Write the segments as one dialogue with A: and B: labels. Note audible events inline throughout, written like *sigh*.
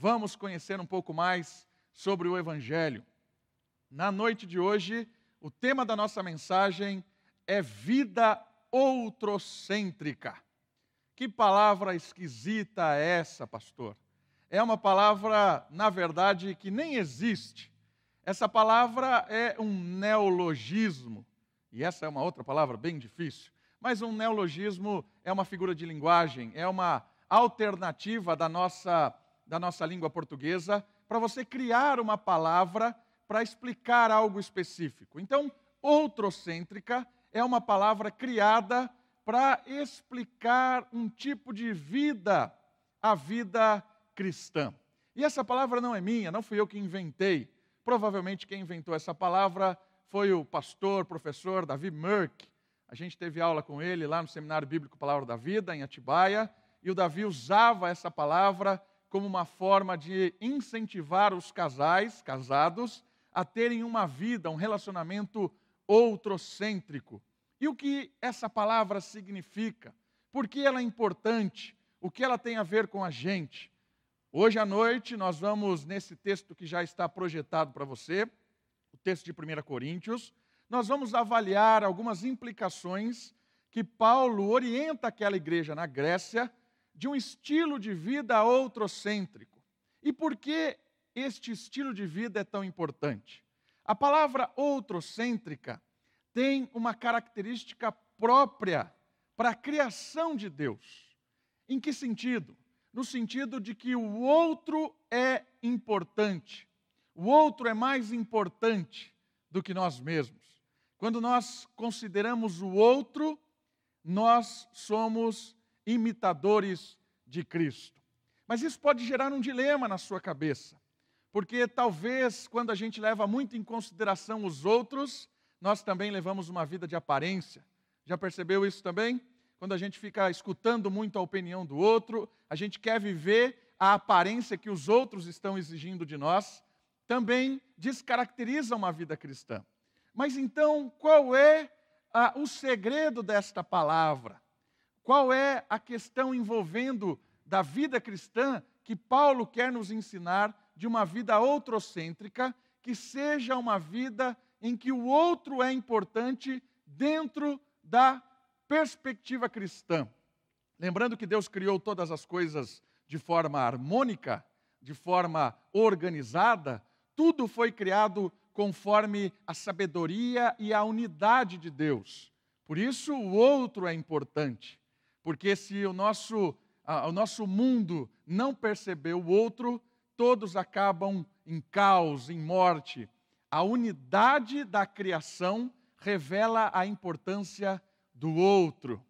A: vamos conhecer um pouco mais sobre o Evangelho. Na noite de hoje, o tema da nossa mensagem é vida outrocêntrica. Que palavra esquisita é essa, pastor? É uma palavra, na verdade, que nem existe. Essa palavra é um neologismo, e essa é uma outra palavra bem difícil. Mas um neologismo é uma figura de linguagem, é uma alternativa da nossa, da nossa língua portuguesa para você criar uma palavra para explicar algo específico. Então, outrocêntrica é uma palavra criada para explicar um tipo de vida, a vida cristã. E essa palavra não é minha, não fui eu que inventei. Provavelmente quem inventou essa palavra foi o pastor, professor Davi Merck. A gente teve aula com ele lá no Seminário Bíblico Palavra da Vida, em Atibaia, e o Davi usava essa palavra como uma forma de incentivar os casais, casados, a terem uma vida, um relacionamento outrocêntrico. E o que essa palavra significa? Por que ela é importante? O que ela tem a ver com a gente? Hoje à noite nós vamos, nesse texto que já está projetado para você, o texto de 1 Coríntios, nós vamos avaliar algumas implicações que Paulo orienta aquela igreja na Grécia de um estilo de vida outrocêntrico. E por que este estilo de vida é tão importante? A palavra outrocêntrica tem uma característica própria para a criação de Deus. Em que sentido? No sentido de que o outro é importante. O outro é mais importante do que nós mesmos. Quando nós consideramos o outro, nós somos imitadores de Cristo. Mas isso pode gerar um dilema na sua cabeça, porque talvez quando a gente leva muito em consideração os outros, nós também levamos uma vida de aparência. Já percebeu isso também? Quando a gente fica escutando muito a opinião do outro, a gente quer viver a aparência que os outros estão exigindo de nós, também descaracteriza uma vida cristã. Mas então, qual é ah, o segredo desta palavra? Qual é a questão envolvendo da vida cristã que Paulo quer nos ensinar de uma vida outrocêntrica, que seja uma vida em que o outro é importante dentro da perspectiva cristã? Lembrando que Deus criou todas as coisas de forma harmônica, de forma organizada, tudo foi criado conforme a sabedoria e a unidade de Deus. Por isso, o outro é importante, porque se o nosso, o nosso mundo não perceber o outro, todos acabam em caos, em morte. A unidade da criação revela a importância do outro.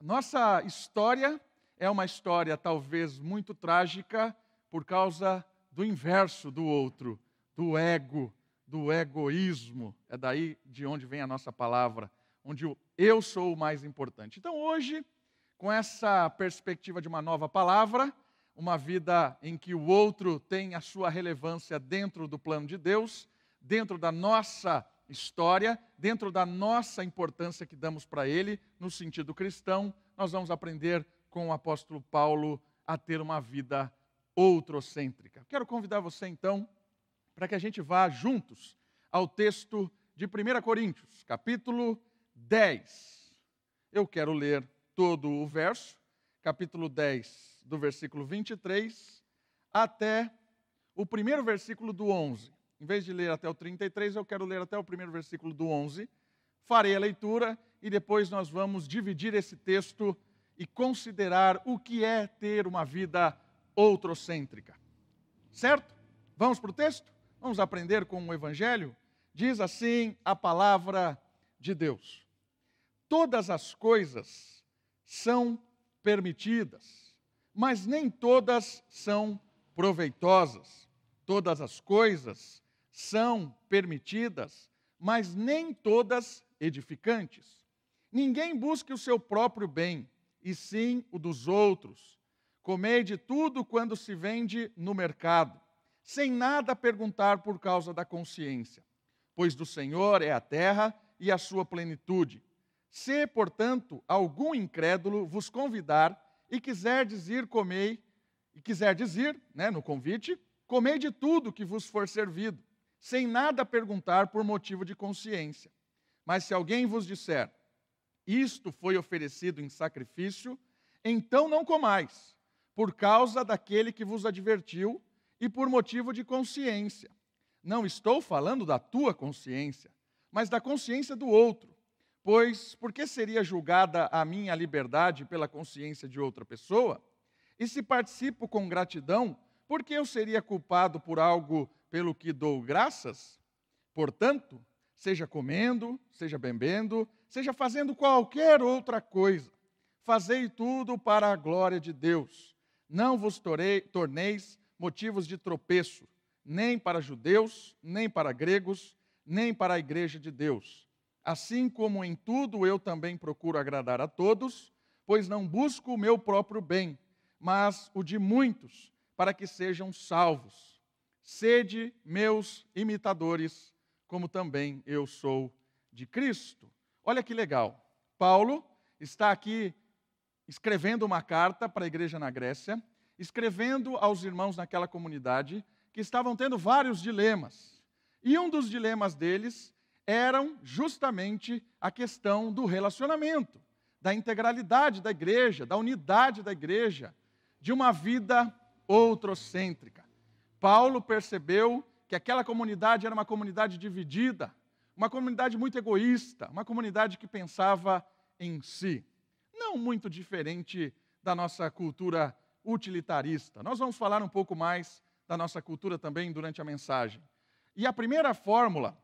A: Nossa história é uma história talvez muito trágica por causa do inverso do outro do ego, do egoísmo. É daí de onde vem a nossa palavra, onde o eu sou o mais importante. Então, hoje, com essa perspectiva de uma nova palavra, uma vida em que o outro tem a sua relevância dentro do plano de Deus, dentro da nossa história, dentro da nossa importância que damos para ele, no sentido cristão, nós vamos aprender com o apóstolo Paulo a ter uma vida outrocêntrica. Quero convidar você então para que a gente vá juntos ao texto de 1 Coríntios, capítulo 10. Eu quero ler todo o verso, capítulo 10, do versículo 23 até o primeiro versículo do 11. Em vez de ler até o 33, eu quero ler até o primeiro versículo do 11. Farei a leitura e depois nós vamos dividir esse texto e considerar o que é ter uma vida outrocêntrica. Certo? Vamos para o texto? Vamos aprender com o Evangelho? Diz assim a palavra de Deus: Todas as coisas são permitidas, mas nem todas são proveitosas. Todas as coisas são permitidas, mas nem todas edificantes. Ninguém busque o seu próprio bem, e sim o dos outros. Comei de tudo quando se vende no mercado sem nada perguntar por causa da consciência, pois do Senhor é a terra e a sua plenitude. Se, portanto, algum incrédulo vos convidar e quiserdes ir comer e quiserdes ir, né, no convite, comei de tudo que vos for servido, sem nada perguntar por motivo de consciência. Mas se alguém vos disser, isto foi oferecido em sacrifício, então não comais, por causa daquele que vos advertiu e por motivo de consciência. Não estou falando da tua consciência, mas da consciência do outro. Pois por que seria julgada a minha liberdade pela consciência de outra pessoa? E se participo com gratidão, por que eu seria culpado por algo pelo que dou graças? Portanto, seja comendo, seja bebendo, seja fazendo qualquer outra coisa, fazei tudo para a glória de Deus. Não vos torei, torneis motivos de tropeço, nem para judeus, nem para gregos, nem para a igreja de Deus. Assim como em tudo eu também procuro agradar a todos, pois não busco o meu próprio bem, mas o de muitos, para que sejam salvos. Sede meus imitadores, como também eu sou de Cristo. Olha que legal. Paulo está aqui escrevendo uma carta para a igreja na Grécia, escrevendo aos irmãos naquela comunidade que estavam tendo vários dilemas. E um dos dilemas deles eram justamente a questão do relacionamento, da integralidade da igreja, da unidade da igreja, de uma vida outrocêntrica. Paulo percebeu que aquela comunidade era uma comunidade dividida, uma comunidade muito egoísta, uma comunidade que pensava em si. Não muito diferente da nossa cultura utilitarista. Nós vamos falar um pouco mais da nossa cultura também durante a mensagem. E a primeira fórmula,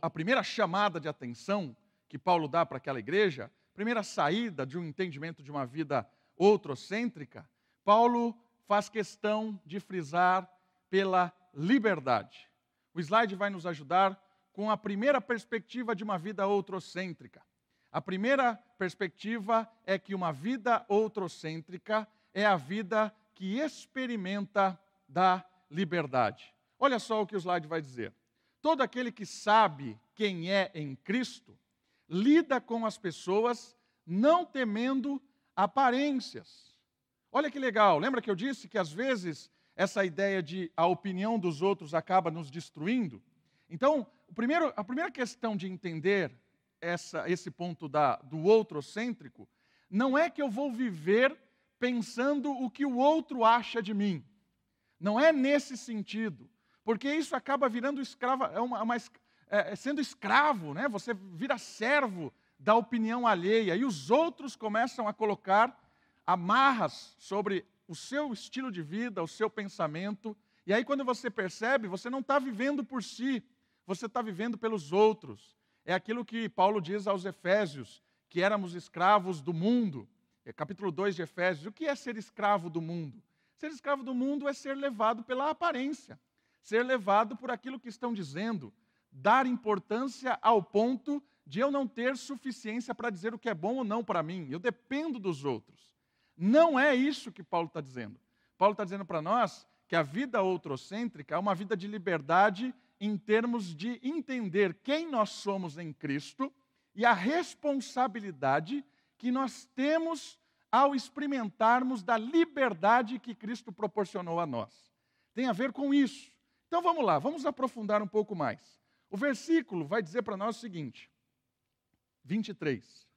A: a primeira chamada de atenção que Paulo dá para aquela igreja, primeira saída de um entendimento de uma vida outrocêntrica, Paulo faz questão de frisar pela liberdade. O slide vai nos ajudar com a primeira perspectiva de uma vida outrocêntrica. A primeira perspectiva é que uma vida outrocêntrica é a vida que experimenta da liberdade. Olha só o que o slide vai dizer. Todo aquele que sabe quem é em Cristo lida com as pessoas não temendo aparências. Olha que legal, lembra que eu disse que às vezes essa ideia de a opinião dos outros acaba nos destruindo? Então, primeiro, a primeira questão de entender essa, esse ponto da, do outrocêntrico não é que eu vou viver pensando o que o outro acha de mim. Não é nesse sentido, porque isso acaba virando escravo, é uma, uma é, é, sendo escravo, né? Você vira servo da opinião alheia e os outros começam a colocar amarras sobre o seu estilo de vida, o seu pensamento. E aí, quando você percebe, você não está vivendo por si, você está vivendo pelos outros. É aquilo que Paulo diz aos Efésios, que éramos escravos do mundo. É capítulo 2 de Efésios. O que é ser escravo do mundo? Ser escravo do mundo é ser levado pela aparência, ser levado por aquilo que estão dizendo, dar importância ao ponto de eu não ter suficiência para dizer o que é bom ou não para mim. Eu dependo dos outros. Não é isso que Paulo está dizendo. Paulo está dizendo para nós que a vida outrocêntrica é uma vida de liberdade em termos de entender quem nós somos em Cristo e a responsabilidade que nós temos ao experimentarmos da liberdade que Cristo proporcionou a nós. Tem a ver com isso. Então vamos lá, vamos aprofundar um pouco mais. O versículo vai dizer para nós o seguinte: 23.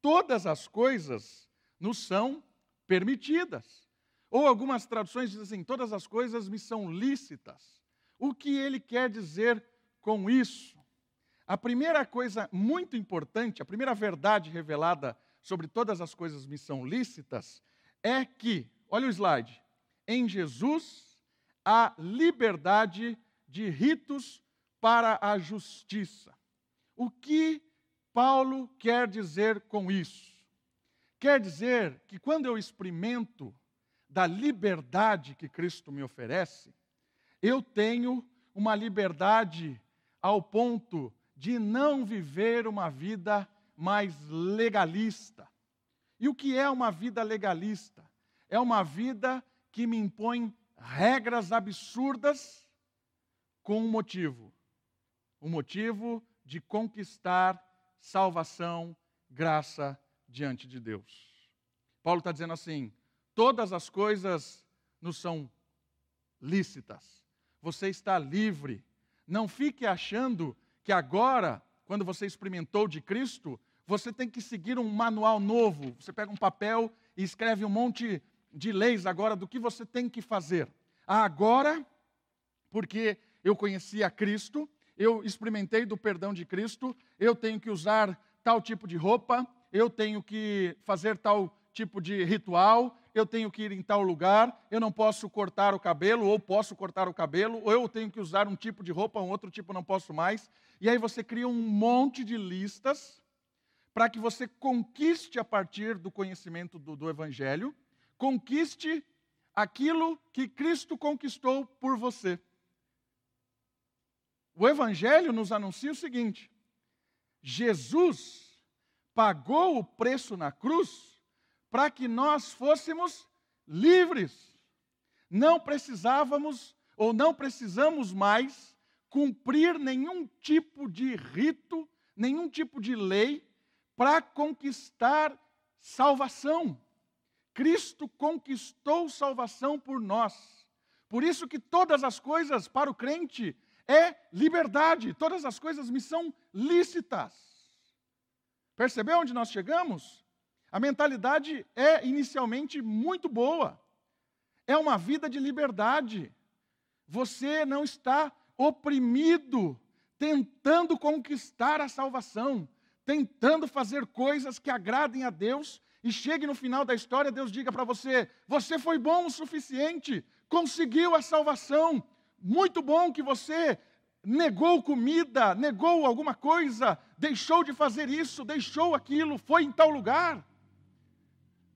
A: Todas as coisas nos são permitidas. Ou algumas traduções dizem assim: todas as coisas me são lícitas. O que ele quer dizer com isso? A primeira coisa muito importante, a primeira verdade revelada sobre todas as coisas me são lícitas, é que, olha o slide, em Jesus há liberdade de ritos para a justiça. O que Paulo quer dizer com isso? Quer dizer que quando eu experimento da liberdade que Cristo me oferece, eu tenho uma liberdade ao ponto de não viver uma vida mais legalista. E o que é uma vida legalista? É uma vida que me impõe regras absurdas com um motivo. O um motivo de conquistar salvação, graça diante de Deus. Paulo está dizendo assim: todas as coisas nos são lícitas. Você está livre. Não fique achando que agora, quando você experimentou de Cristo, você tem que seguir um manual novo. Você pega um papel e escreve um monte de leis agora do que você tem que fazer. Ah, agora, porque eu conheci a Cristo, eu experimentei do perdão de Cristo, eu tenho que usar tal tipo de roupa, eu tenho que fazer tal tipo de ritual, eu tenho que ir em tal lugar, eu não posso cortar o cabelo, ou posso cortar o cabelo, ou eu tenho que usar um tipo de roupa, um outro tipo não posso mais. E aí você cria um monte de listas para que você conquiste a partir do conhecimento do, do Evangelho, conquiste aquilo que Cristo conquistou por você. O Evangelho nos anuncia o seguinte: Jesus pagou o preço na cruz para que nós fôssemos livres. Não precisávamos ou não precisamos mais cumprir nenhum tipo de rito, nenhum tipo de lei para conquistar salvação. Cristo conquistou salvação por nós. Por isso que todas as coisas para o crente é liberdade, todas as coisas me são lícitas. Percebeu onde nós chegamos? A mentalidade é inicialmente muito boa. É uma vida de liberdade. Você não está oprimido, tentando conquistar a salvação, tentando fazer coisas que agradem a Deus e chegue no final da história, Deus diga para você: você foi bom o suficiente, conseguiu a salvação, muito bom que você negou comida, negou alguma coisa, deixou de fazer isso, deixou aquilo, foi em tal lugar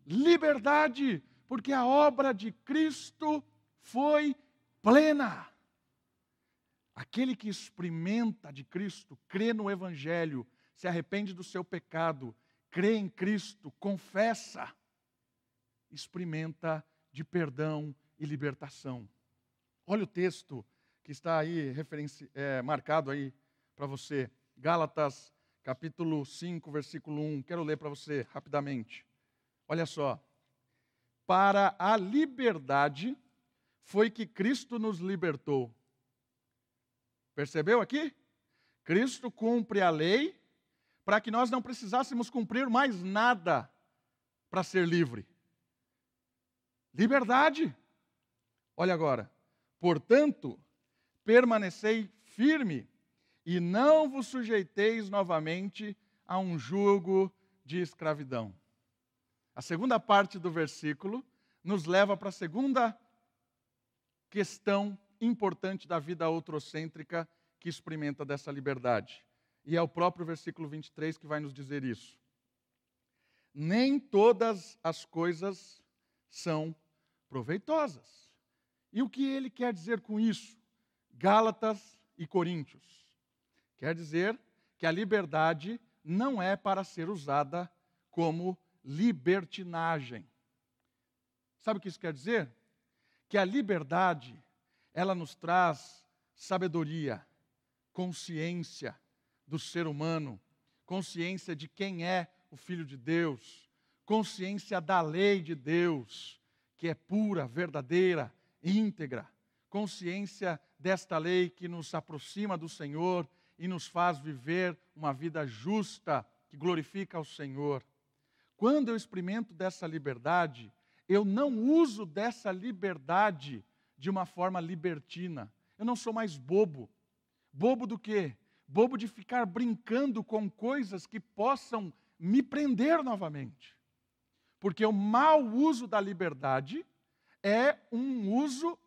A: liberdade, porque a obra de Cristo foi plena. Aquele que experimenta de Cristo, crê no Evangelho, se arrepende do seu pecado, crê em Cristo, confessa, experimenta de perdão e libertação. Olha o texto que está aí é, marcado aí para você. Gálatas capítulo 5, versículo 1. Quero ler para você rapidamente. Olha só. Para a liberdade foi que Cristo nos libertou. Percebeu aqui? Cristo cumpre a lei para que nós não precisássemos cumprir mais nada para ser livre. Liberdade. Olha agora. Portanto, permanecei firme e não vos sujeiteis novamente a um jugo de escravidão. A segunda parte do versículo nos leva para a segunda questão importante da vida outrocêntrica que experimenta dessa liberdade. E é o próprio versículo 23 que vai nos dizer isso. Nem todas as coisas são proveitosas. E o que ele quer dizer com isso? Gálatas e Coríntios. Quer dizer que a liberdade não é para ser usada como libertinagem. Sabe o que isso quer dizer? Que a liberdade, ela nos traz sabedoria, consciência do ser humano, consciência de quem é o Filho de Deus, consciência da lei de Deus, que é pura, verdadeira, íntegra, consciência desta lei que nos aproxima do Senhor e nos faz viver uma vida justa, que glorifica ao Senhor. Quando eu experimento dessa liberdade, eu não uso dessa liberdade de uma forma libertina. Eu não sou mais bobo. Bobo do quê? Bobo de ficar brincando com coisas que possam me prender novamente. Porque o mau uso da liberdade é um uso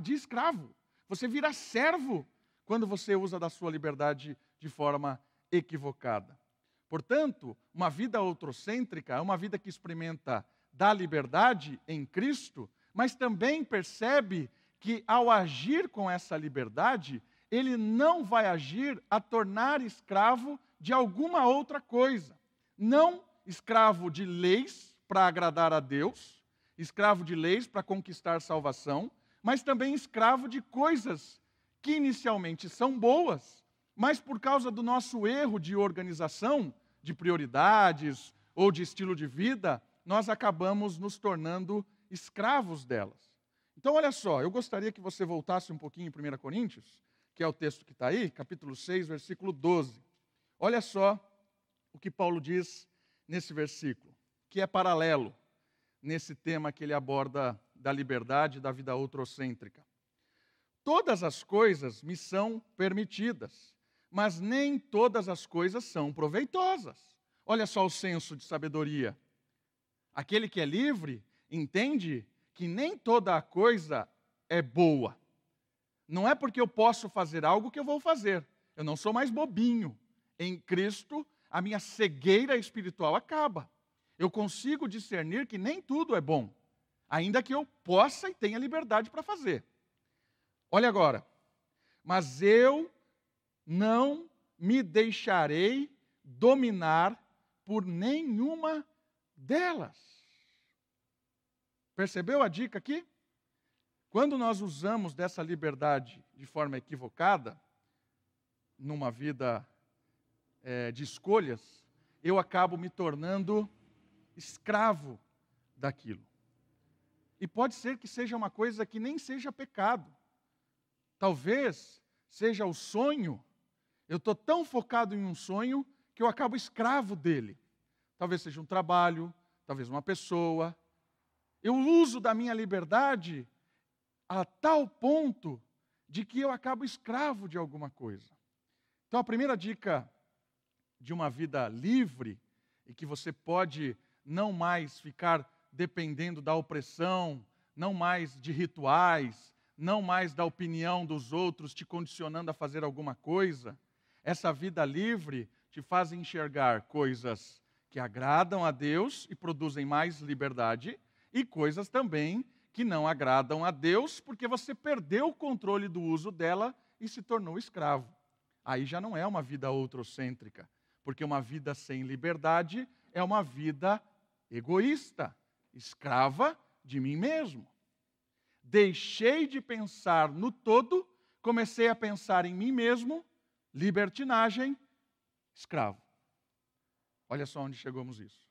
A: de escravo. Você vira servo quando você usa da sua liberdade de forma equivocada. Portanto, uma vida outrocêntrica é uma vida que experimenta da liberdade em Cristo, mas também percebe que ao agir com essa liberdade, ele não vai agir a tornar escravo de alguma outra coisa. Não escravo de leis para agradar a Deus, escravo de leis para conquistar salvação, mas também escravo de coisas que inicialmente são boas, mas por causa do nosso erro de organização, de prioridades ou de estilo de vida, nós acabamos nos tornando escravos delas. Então, olha só, eu gostaria que você voltasse um pouquinho em 1 Coríntios, que é o texto que está aí, capítulo 6, versículo 12. Olha só o que Paulo diz nesse versículo, que é paralelo nesse tema que ele aborda da liberdade da vida outrocêntrica. Todas as coisas me são permitidas, mas nem todas as coisas são proveitosas. Olha só o senso de sabedoria. Aquele que é livre entende que nem toda a coisa é boa. Não é porque eu posso fazer algo que eu vou fazer. Eu não sou mais bobinho. Em Cristo, a minha cegueira espiritual acaba. Eu consigo discernir que nem tudo é bom, ainda que eu possa e tenha liberdade para fazer. Olha agora. Mas eu não me deixarei dominar por nenhuma delas. Percebeu a dica aqui? Quando nós usamos dessa liberdade de forma equivocada, numa vida é, de escolhas, eu acabo me tornando escravo daquilo. E pode ser que seja uma coisa que nem seja pecado. Talvez seja o sonho. Eu estou tão focado em um sonho que eu acabo escravo dele. Talvez seja um trabalho, talvez uma pessoa. Eu uso da minha liberdade a tal ponto de que eu acabo escravo de alguma coisa. Então, a primeira dica de uma vida livre e que você pode não mais ficar dependendo da opressão, não mais de rituais, não mais da opinião dos outros te condicionando a fazer alguma coisa. Essa vida livre te faz enxergar coisas que agradam a Deus e produzem mais liberdade, e coisas também que não agradam a Deus, porque você perdeu o controle do uso dela e se tornou escravo. Aí já não é uma vida outrocêntrica, porque uma vida sem liberdade é uma vida egoísta, escrava de mim mesmo. Deixei de pensar no todo, comecei a pensar em mim mesmo, libertinagem, escravo. Olha só onde chegamos isso.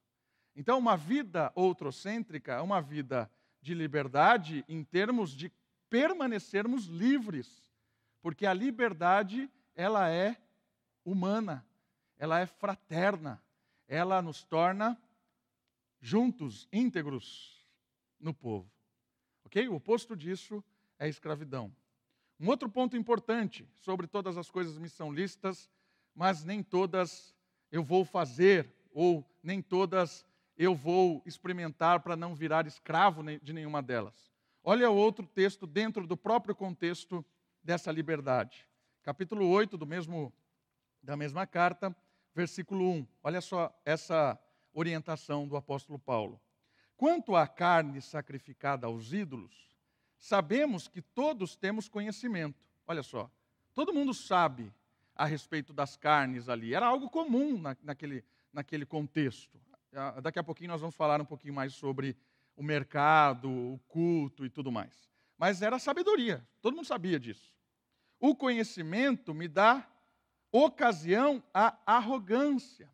A: Então, uma vida outrocêntrica é uma vida de liberdade em termos de permanecermos livres, porque a liberdade ela é humana, ela é fraterna, ela nos torna juntos, íntegros no povo. Ok? O oposto disso é escravidão. Um outro ponto importante sobre todas as coisas me são listas, mas nem todas eu vou fazer, ou nem todas eu vou experimentar para não virar escravo de nenhuma delas. Olha outro texto dentro do próprio contexto dessa liberdade. Capítulo 8 do mesmo, da mesma carta, versículo 1. Olha só essa orientação do apóstolo Paulo. Quanto à carne sacrificada aos ídolos, sabemos que todos temos conhecimento. Olha só, todo mundo sabe a respeito das carnes ali. Era algo comum na, naquele, naquele contexto. Ah, daqui a pouquinho nós vamos falar um pouquinho mais sobre o mercado, o culto e tudo mais. Mas era sabedoria, todo mundo sabia disso. O conhecimento me dá ocasião à arrogância.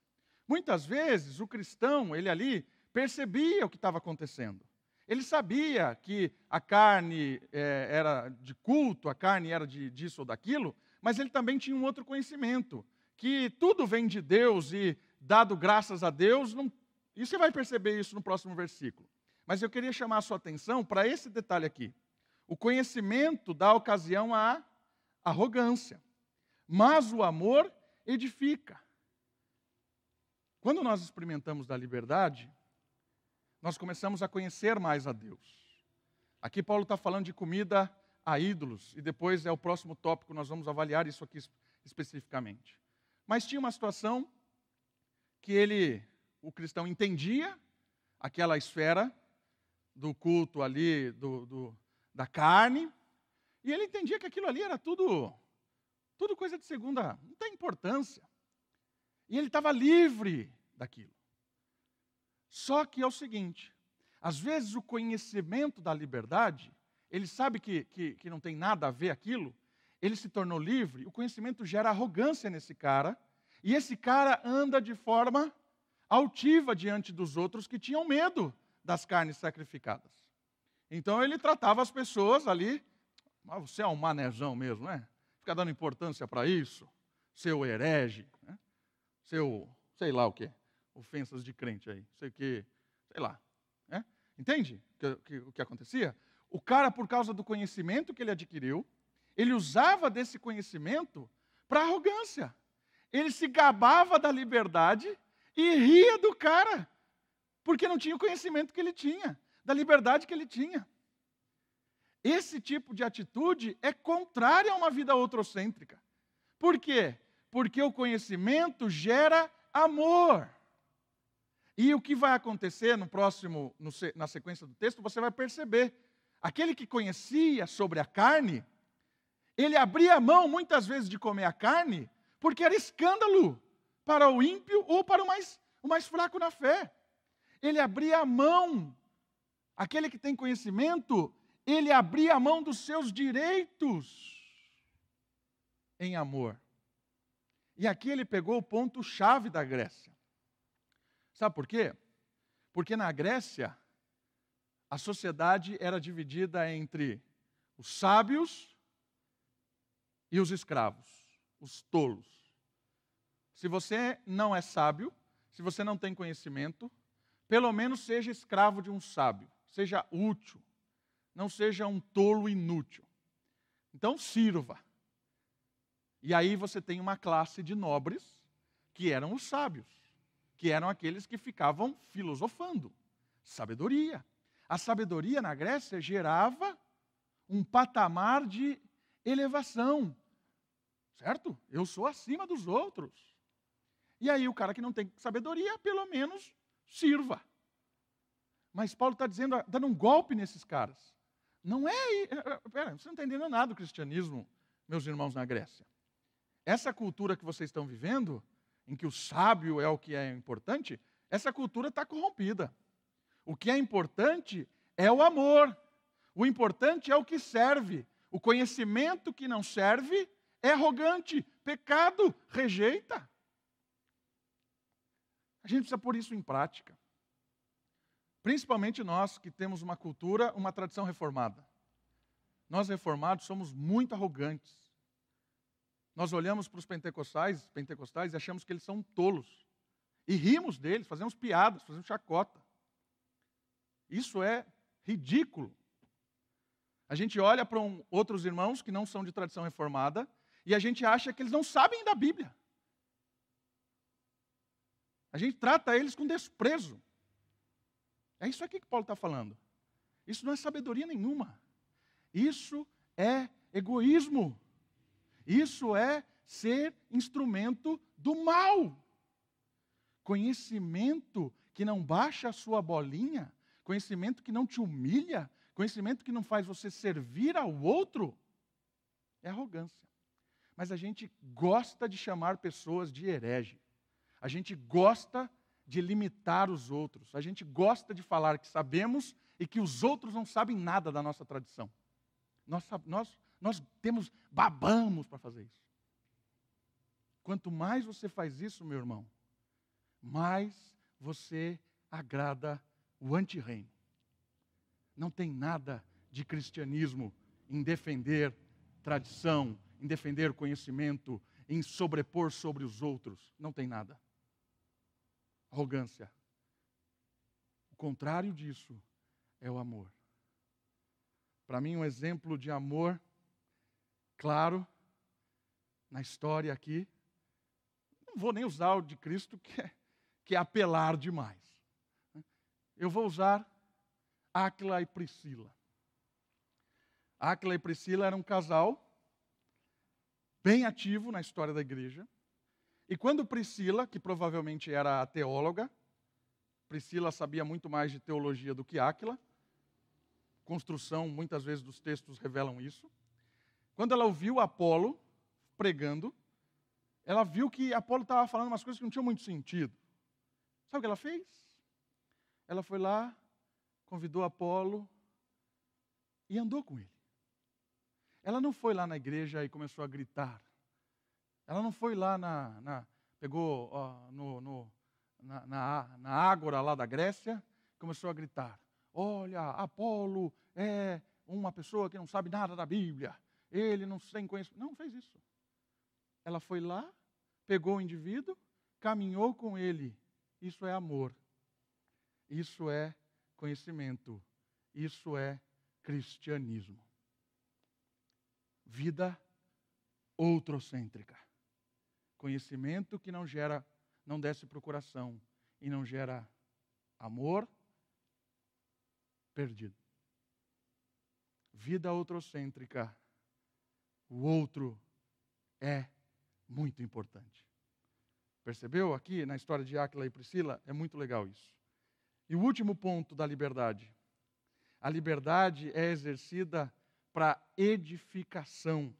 A: Muitas vezes o cristão, ele ali, percebia o que estava acontecendo. Ele sabia que a carne é, era de culto, a carne era de disso ou daquilo, mas ele também tinha um outro conhecimento, que tudo vem de Deus e, dado graças a Deus, não... e você vai perceber isso no próximo versículo. Mas eu queria chamar a sua atenção para esse detalhe aqui. O conhecimento dá ocasião à arrogância, mas o amor edifica. Quando nós experimentamos da liberdade, nós começamos a conhecer mais a Deus. Aqui Paulo está falando de comida a ídolos, e depois é o próximo tópico, nós vamos avaliar isso aqui especificamente. Mas tinha uma situação que ele, o cristão, entendia aquela esfera do culto ali, do, do, da carne, e ele entendia que aquilo ali era tudo, tudo coisa de segunda, não tem importância. E ele estava livre daquilo. Só que é o seguinte: às vezes o conhecimento da liberdade, ele sabe que, que, que não tem nada a ver aquilo, ele se tornou livre, o conhecimento gera arrogância nesse cara, e esse cara anda de forma altiva diante dos outros que tinham medo das carnes sacrificadas. Então ele tratava as pessoas ali, mas você é um manezão mesmo, né? Fica dando importância para isso, seu herege, né? seu, sei lá o que, ofensas de crente aí, sei que, sei lá. Né? Entende o que, que, que acontecia? O cara, por causa do conhecimento que ele adquiriu, ele usava desse conhecimento para arrogância. Ele se gabava da liberdade e ria do cara, porque não tinha o conhecimento que ele tinha, da liberdade que ele tinha. Esse tipo de atitude é contrária a uma vida outrocêntrica. Por quê? Porque o conhecimento gera amor. E o que vai acontecer no próximo, no, na sequência do texto, você vai perceber. Aquele que conhecia sobre a carne, ele abria mão muitas vezes de comer a carne, porque era escândalo para o ímpio ou para o mais, o mais fraco na fé. Ele abria a mão. Aquele que tem conhecimento, ele abria a mão dos seus direitos em amor. E aqui ele pegou o ponto-chave da Grécia. Sabe por quê? Porque na Grécia, a sociedade era dividida entre os sábios e os escravos, os tolos. Se você não é sábio, se você não tem conhecimento, pelo menos seja escravo de um sábio, seja útil, não seja um tolo inútil. Então sirva. E aí você tem uma classe de nobres que eram os sábios, que eram aqueles que ficavam filosofando. Sabedoria. A sabedoria na Grécia gerava um patamar de elevação. Certo? Eu sou acima dos outros. E aí o cara que não tem sabedoria, pelo menos sirva. Mas Paulo está dizendo, dando um golpe nesses caras. Não é. Eh, eh, pera, você não está entendendo nada do cristianismo, meus irmãos na Grécia. Essa cultura que vocês estão vivendo, em que o sábio é o que é importante, essa cultura está corrompida. O que é importante é o amor. O importante é o que serve. O conhecimento que não serve é arrogante. Pecado, rejeita. A gente precisa pôr isso em prática. Principalmente nós que temos uma cultura, uma tradição reformada. Nós reformados somos muito arrogantes. Nós olhamos para os pentecostais, pentecostais e achamos que eles são tolos. E rimos deles, fazemos piadas, fazemos chacota. Isso é ridículo. A gente olha para um, outros irmãos que não são de tradição reformada e a gente acha que eles não sabem da Bíblia. A gente trata eles com desprezo. É isso aqui que Paulo está falando. Isso não é sabedoria nenhuma. Isso é egoísmo. Isso é ser instrumento do mal. Conhecimento que não baixa a sua bolinha, conhecimento que não te humilha, conhecimento que não faz você servir ao outro, é arrogância. Mas a gente gosta de chamar pessoas de herege. A gente gosta de limitar os outros. A gente gosta de falar que sabemos e que os outros não sabem nada da nossa tradição. Nós, nós, nós temos, babamos para fazer isso. Quanto mais você faz isso, meu irmão, mais você agrada o antirreino. Não tem nada de cristianismo em defender tradição, em defender conhecimento, em sobrepor sobre os outros. Não tem nada. Arrogância. O contrário disso é o amor. Para mim, um exemplo de amor claro na história aqui. Não vou nem usar o de Cristo, que é, que é apelar demais. Eu vou usar Áquila e Priscila. Áquila e Priscila eram um casal bem ativo na história da igreja. E quando Priscila, que provavelmente era a teóloga, Priscila sabia muito mais de teologia do que Áquila, construção, muitas vezes dos textos revelam isso. Quando ela ouviu Apolo pregando, ela viu que Apolo estava falando umas coisas que não tinham muito sentido. Sabe o que ela fez? Ela foi lá, convidou Apolo e andou com ele. Ela não foi lá na igreja e começou a gritar. Ela não foi lá na. na pegou ó, no, no, na, na, na ágora lá da Grécia, começou a gritar: olha, Apolo é uma pessoa que não sabe nada da Bíblia, ele não tem conhecimento. Não, fez isso. Ela foi lá, pegou o indivíduo, caminhou com ele. Isso é amor. Isso é conhecimento. Isso é cristianismo. Vida outrocêntrica. Conhecimento que não gera, não desce para o coração e não gera amor perdido. Vida outrocêntrica. O outro é muito importante. Percebeu aqui na história de Áquila e Priscila? É muito legal isso. E o último ponto da liberdade. A liberdade é exercida para edificação.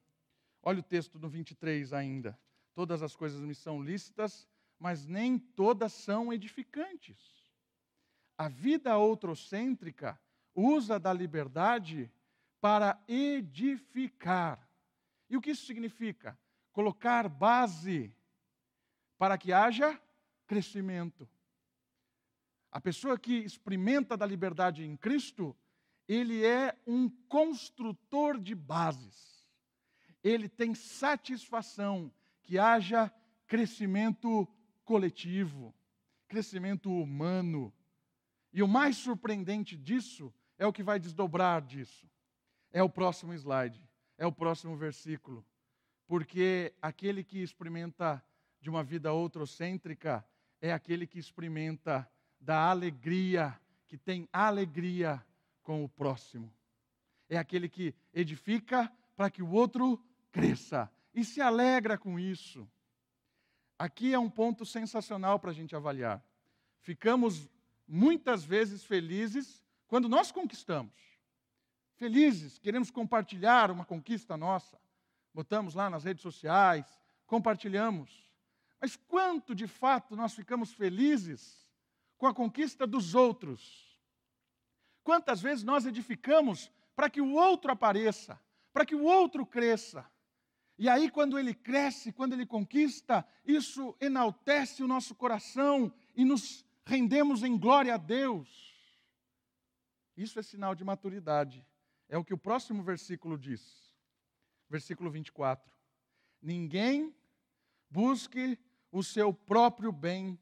A: Olha o texto no 23 ainda. Todas as coisas me são lícitas, mas nem todas são edificantes. A vida outrocêntrica usa da liberdade para edificar. E o que isso significa? Colocar base para que haja crescimento. A pessoa que experimenta da liberdade em Cristo, ele é um construtor de bases. Ele tem satisfação que haja crescimento coletivo, crescimento humano. E o mais surpreendente disso é o que vai desdobrar disso. É o próximo slide, é o próximo versículo. Porque aquele que experimenta de uma vida outrocêntrica é aquele que experimenta da alegria, que tem alegria com o próximo. É aquele que edifica para que o outro cresça e se alegra com isso. Aqui é um ponto sensacional para a gente avaliar. Ficamos muitas vezes felizes quando nós conquistamos. Felizes, queremos compartilhar uma conquista nossa. Botamos lá nas redes sociais, compartilhamos. Mas quanto de fato nós ficamos felizes com a conquista dos outros? Quantas vezes nós edificamos para que o outro apareça, para que o outro cresça? E aí, quando ele cresce, quando ele conquista, isso enaltece o nosso coração e nos rendemos em glória a Deus. Isso é sinal de maturidade. É o que o próximo versículo diz. Versículo 24. Ninguém busque o seu próprio bem,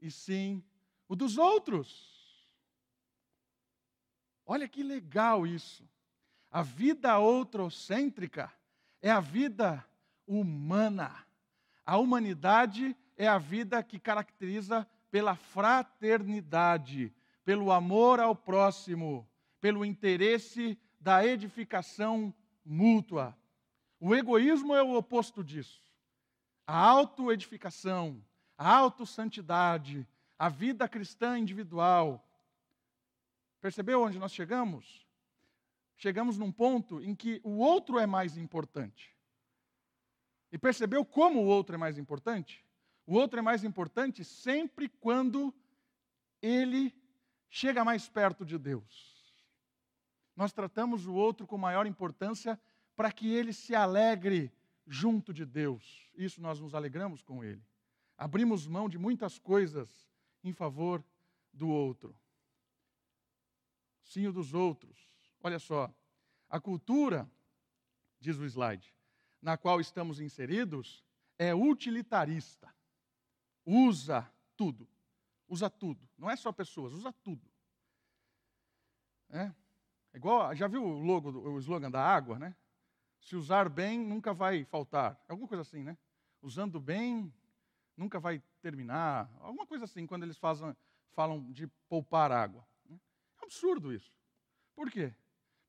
A: e sim o dos outros. Olha que legal isso. A vida outrocêntrica é a vida humana. A humanidade é a vida que caracteriza pela fraternidade, pelo amor ao próximo, pelo interesse da edificação mútua. O egoísmo é o oposto disso a autoedificação, a autossantidade, a vida cristã individual. Percebeu onde nós chegamos? Chegamos num ponto em que o outro é mais importante. E percebeu como o outro é mais importante? O outro é mais importante sempre quando ele chega mais perto de Deus. Nós tratamos o outro com maior importância para que ele se alegre junto de Deus. Isso nós nos alegramos com Ele. Abrimos mão de muitas coisas em favor do outro. Sim, o dos outros. Olha só, a cultura, diz o slide, na qual estamos inseridos, é utilitarista. Usa tudo. Usa tudo. Não é só pessoas, usa tudo. É, é igual, já viu o logo, o slogan da água, né? Se usar bem, nunca vai faltar. Alguma coisa assim, né? Usando bem, nunca vai terminar. Alguma coisa assim, quando eles fazem, falam de poupar água. Né? É absurdo isso. Por quê?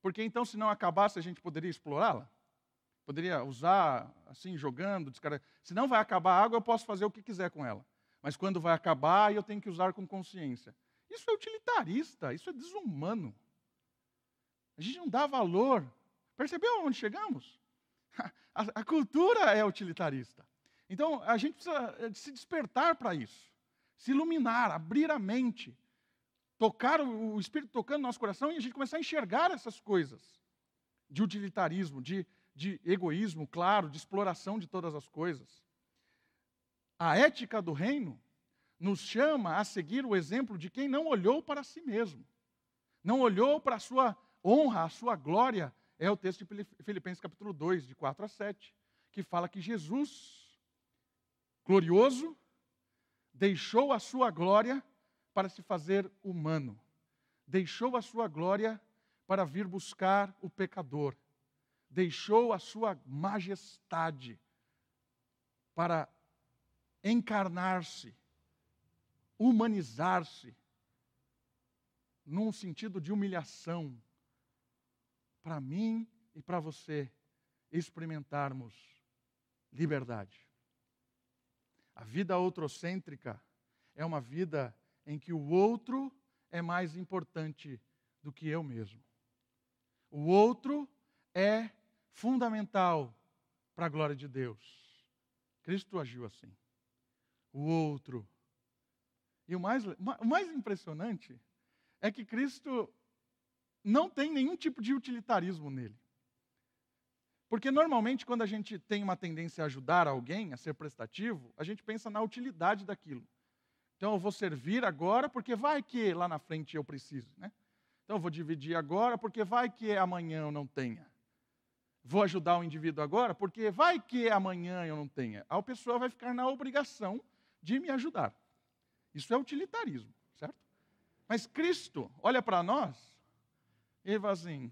A: Porque então, se não acabasse, a gente poderia explorá-la? Poderia usar assim, jogando, descarregando. Se não vai acabar a água, eu posso fazer o que quiser com ela. Mas quando vai acabar, eu tenho que usar com consciência. Isso é utilitarista, isso é desumano. A gente não dá valor Percebeu onde chegamos? *laughs* A, a cultura é utilitarista. Então, a gente precisa eh, se despertar para isso, se iluminar, abrir a mente, tocar o, Espírito tocando no nosso coração e a gente começar a enxergar essas coisas de utilitarismo, de, de egoísmo, claro, de exploração de todas as coisas. A ética do reino nos chama a seguir o exemplo de quem não olhou para si mesmo, não olhou para a sua honra, a sua glória. É o texto de Filipenses capítulo 2, de 4 a 7, que fala que Jesus, glorioso, deixou a sua glória para se fazer humano. Deixou a sua glória para vir buscar o pecador. Deixou a sua majestade para encarnar-se, humanizar-se, num sentido de humilhação, para mim e para você experimentarmos liberdade. A vida outrocêntrica é uma vida em que o outro é mais importante do que eu mesmo. O outro é fundamental para a glória de Deus. Cristo agiu assim. O outro. E o mais, o mais impressionante é que Cristo não tem nenhum tipo de utilitarismo nele. Porque normalmente, quando a gente tem uma tendência a ajudar alguém, a ser prestativo, a gente pensa na utilidade daquilo. Então, eu vou servir agora, porque vai que lá na frente eu preciso. Né? Então, eu vou dividir agora, porque vai que amanhã eu não tenha. Vou ajudar o indivíduo agora, porque vai que amanhã eu não tenha. A pessoa vai ficar na obrigação de me ajudar. Isso é utilitarismo, certo? Mas Cristo olha para nós e fala assim: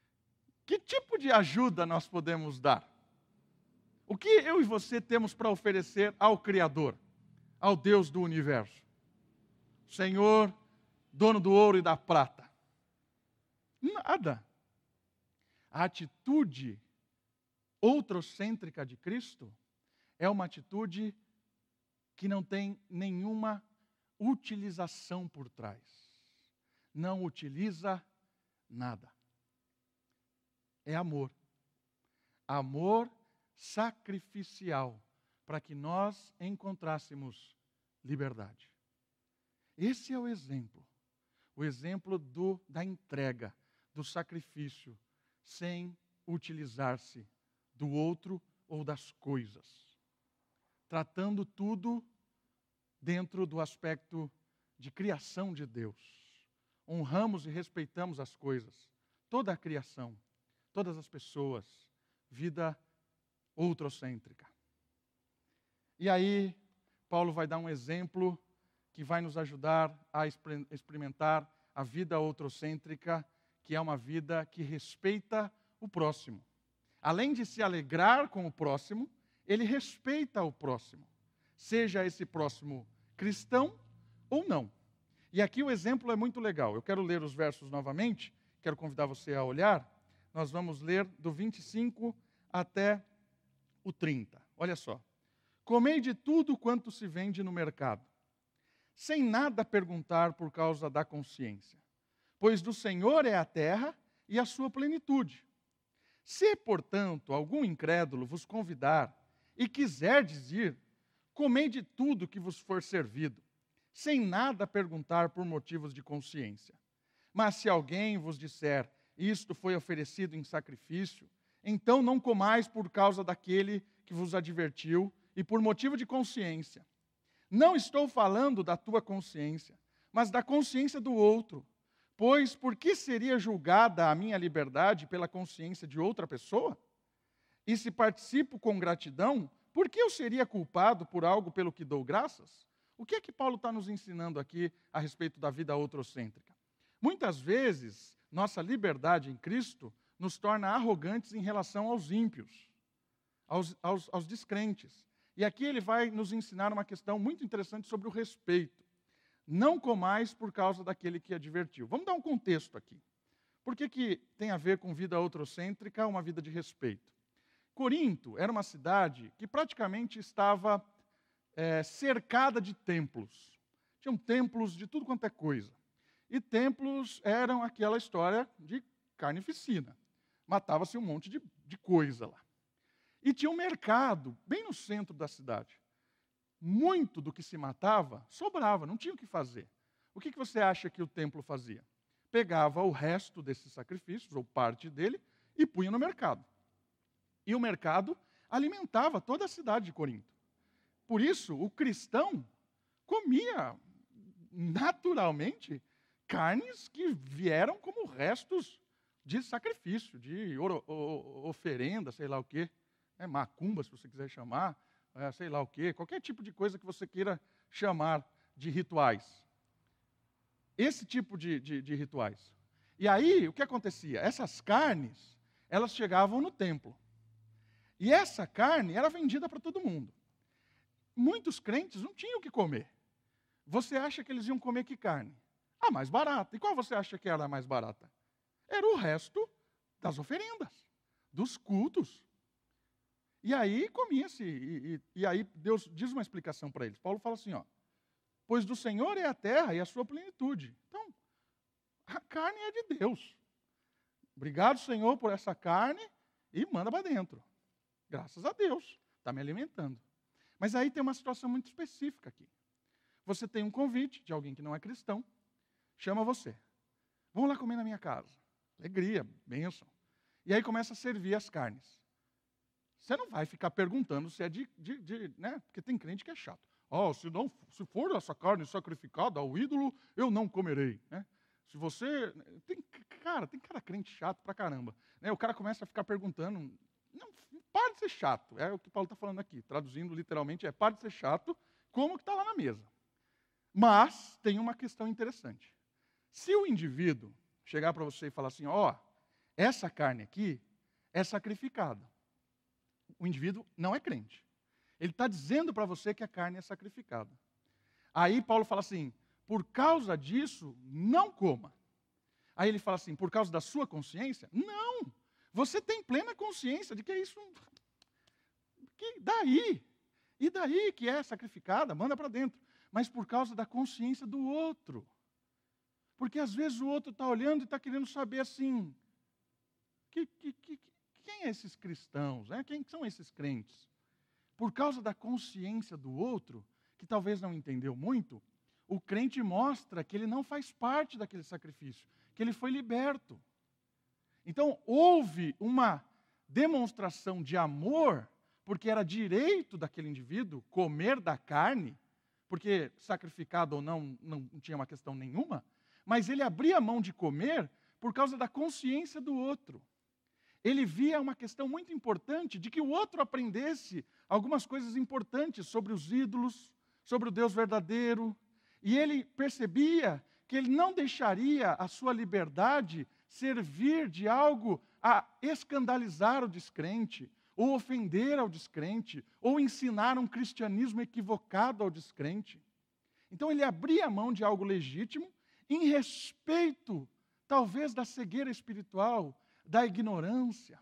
A: *laughs* que tipo de ajuda nós podemos dar? O que eu e você temos para oferecer ao Criador, ao Deus do universo? Senhor, dono do ouro e da prata. Nada. A atitude outrocêntrica de Cristo é uma atitude que não tem nenhuma utilização por trás. Não utiliza nada. É amor. Amor sacrificial para que nós encontrássemos liberdade. Esse é o exemplo. O exemplo do, da entrega, do sacrifício, sem utilizar-se do outro ou das coisas. Tratando tudo dentro do aspecto de criação de Deus. Honramos e respeitamos as coisas, toda a criação, todas as pessoas, vida outrocêntrica. E aí, Paulo vai dar um exemplo que vai nos ajudar a experimentar a vida outrocêntrica, que é uma vida que respeita o próximo. Além de se alegrar com o próximo, ele respeita o próximo, seja esse próximo cristão ou não. E aqui o exemplo é muito legal. Eu quero ler os versos novamente, quero convidar você a olhar. Nós vamos ler do 25 até o 30. Olha só. Comei de tudo quanto se vende no mercado, sem nada perguntar por causa da consciência, pois do Senhor é a terra e a sua plenitude. Se, portanto, algum incrédulo vos convidar e quiserdes ir, Comei de tudo que vos for servido, sem nada perguntar por motivos de consciência. Mas se alguém vos disser, isto foi oferecido em sacrifício, então não comais por causa daquele que vos advertiu e por motivo de consciência. Não estou falando da tua consciência, mas da consciência do outro. Pois por que seria julgada a minha liberdade pela consciência de outra pessoa? E se participo com gratidão, por que eu seria culpado por algo pelo que dou graças? O que é que Paulo está nos ensinando aqui a respeito da vida outrocêntrica? Muitas vezes, nossa liberdade em Cristo nos torna arrogantes em relação aos ímpios, aos, aos, aos descrentes. E aqui ele vai nos ensinar uma questão muito interessante sobre o respeito. Não comais por causa daquele que advertiu. Vamos dar um contexto aqui. Por que, que tem a ver com vida outrocêntrica, uma vida de respeito? Corinto era uma cidade que praticamente estava é, cercada de templos. Tinham templos de tudo quanto é coisa. E templos eram aquela história de carnificina. Matava-se um monte de, de coisa lá. E tinha um mercado bem no centro da cidade. Muito do que se matava sobrava, não tinha o que fazer. O que, você acha que o templo fazia? Pegava o resto desses sacrifícios, ou parte dele, e punha no mercado. E o mercado alimentava toda a cidade de Corinto. Por isso, o cristão comia naturalmente carnes que vieram como restos de sacrifício, de oferenda, sei lá o quê, é, macumba, se você quiser chamar, é, sei lá o quê, qualquer tipo de coisa que você queira chamar de rituais. Esse tipo de, de, de rituais. E aí, o que acontecia? Essas carnes, elas chegavam no templo. E essa carne era vendida para todo mundo. Muitos crentes não tinham o que comer. Você acha que eles iam comer que carne? A mais barata. E qual você acha que era a mais barata? Era o resto das oferendas, dos cultos. E aí comia-se. E, e, e, aí Deus diz uma explicação para eles. Paulo fala assim: ó, pois do Senhor é a terra e a sua plenitude. Então, a carne é de Deus. Obrigado, Senhor, por essa carne e manda para dentro. Graças a Deus, está me alimentando. Mas aí tem uma situação muito específica aqui. Você tem um convite de alguém que não é cristão, chama você. Vamos lá comer na minha casa. Alegria, bênção. E aí começa a servir as carnes. Você não vai ficar perguntando se é de, de, de né? Porque tem crente que é chato. Oh, se, não, se for essa carne sacrificada ao ídolo, eu não comerei. Né? Se você. Tem, cara, tem cara crente chato pra caramba. Né? O cara começa a ficar perguntando. Não, para de ser chato. É o que Paulo está falando aqui. Traduzindo literalmente, é para de ser chato, como que está lá na mesa. Mas tem uma questão interessante. Se o indivíduo chegar para você e falar assim: ó, oh, essa carne aqui é sacrificada o indivíduo não é crente. Ele está dizendo para você que a carne é sacrificada. Aí Paulo fala assim: por causa disso, não coma. Aí ele fala assim: por causa da sua consciência? Não! Você tem plena consciência de que é isso. Que daí? E daí que é sacrificada? Manda para dentro. Mas por causa da consciência do outro. Porque às vezes o outro está olhando e está querendo saber assim: que, que, que, quem é esses cristãos? Né? Quem são esses crentes? Por causa da consciência do outro, que talvez não entendeu muito, o crente mostra que ele não faz parte daquele sacrifício, que ele foi liberto. Então, houve uma demonstração de amor, porque era direito daquele indivíduo comer da carne, porque sacrificado ou não, não tinha uma questão nenhuma, mas ele abria mão de comer por causa da consciência do outro ele via uma questão muito importante de que o outro aprendesse algumas coisas importantes sobre os ídolos, sobre o Deus verdadeiro, e ele percebia que ele não deixaria a sua liberdade servir de algo a escandalizar o descrente, ou ofender ao descrente, ou ensinar um cristianismo equivocado ao descrente. Então ele abria a mão de algo legítimo em respeito, talvez, da cegueira espiritual da ignorância.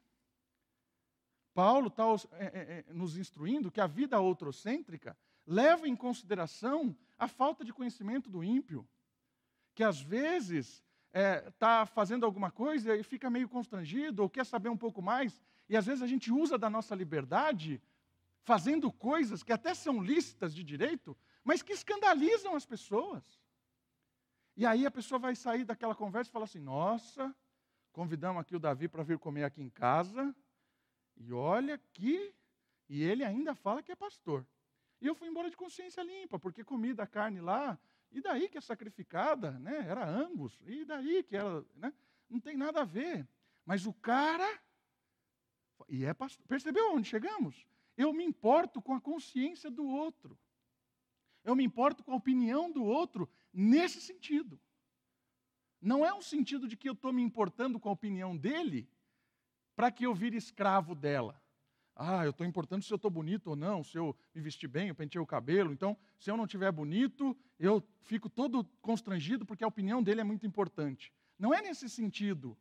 A: Paulo está é, é, é, nos instruindo que a vida outrocêntrica leva em consideração a falta de conhecimento do ímpio, que às vezes está é, fazendo alguma coisa e fica meio constrangido, ou quer saber um pouco mais, e às vezes a gente usa da nossa liberdade fazendo coisas que até são lícitas de direito, mas que escandalizam as pessoas. E aí a pessoa vai sair daquela conversa e falar assim: nossa, Convidamos aqui o Davi para vir comer aqui em casa. E olha que. E ele ainda fala que é pastor. E eu fui embora de consciência limpa, porque comi da carne lá. E daí que é sacrificada, né? Era angus. E daí que era. Né? Não tem nada a ver. Mas o cara. E é pastor. Percebeu onde chegamos? Eu me importo com a consciência do outro. Eu me importo com a opinião do outro nesse sentido. Não é um sentido de que eu estou me importando com a opinião dele para que eu vire escravo dela. Ah, eu estou importando se eu estou bonito ou não, se eu me vestir bem, eu pentei o cabelo. Então, se eu não estiver bonito, eu fico todo constrangido porque a opinião dele é muito importante. Não é nesse sentido